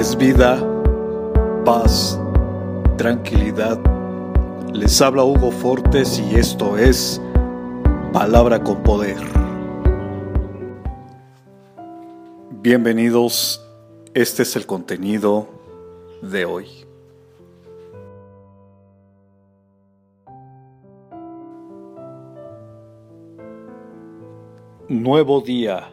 es vida, paz, tranquilidad. Les habla Hugo Fortes y esto es Palabra con Poder. Bienvenidos, este es el contenido de hoy. Nuevo día,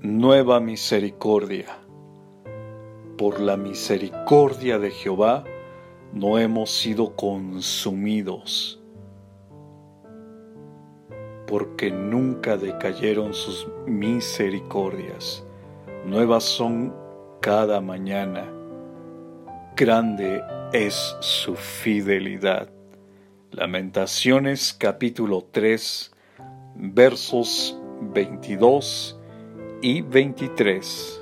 nueva misericordia por la misericordia de Jehová no hemos sido consumidos, porque nunca decayeron sus misericordias. Nuevas son cada mañana. Grande es su fidelidad. Lamentaciones capítulo 3 versos 22 y 23.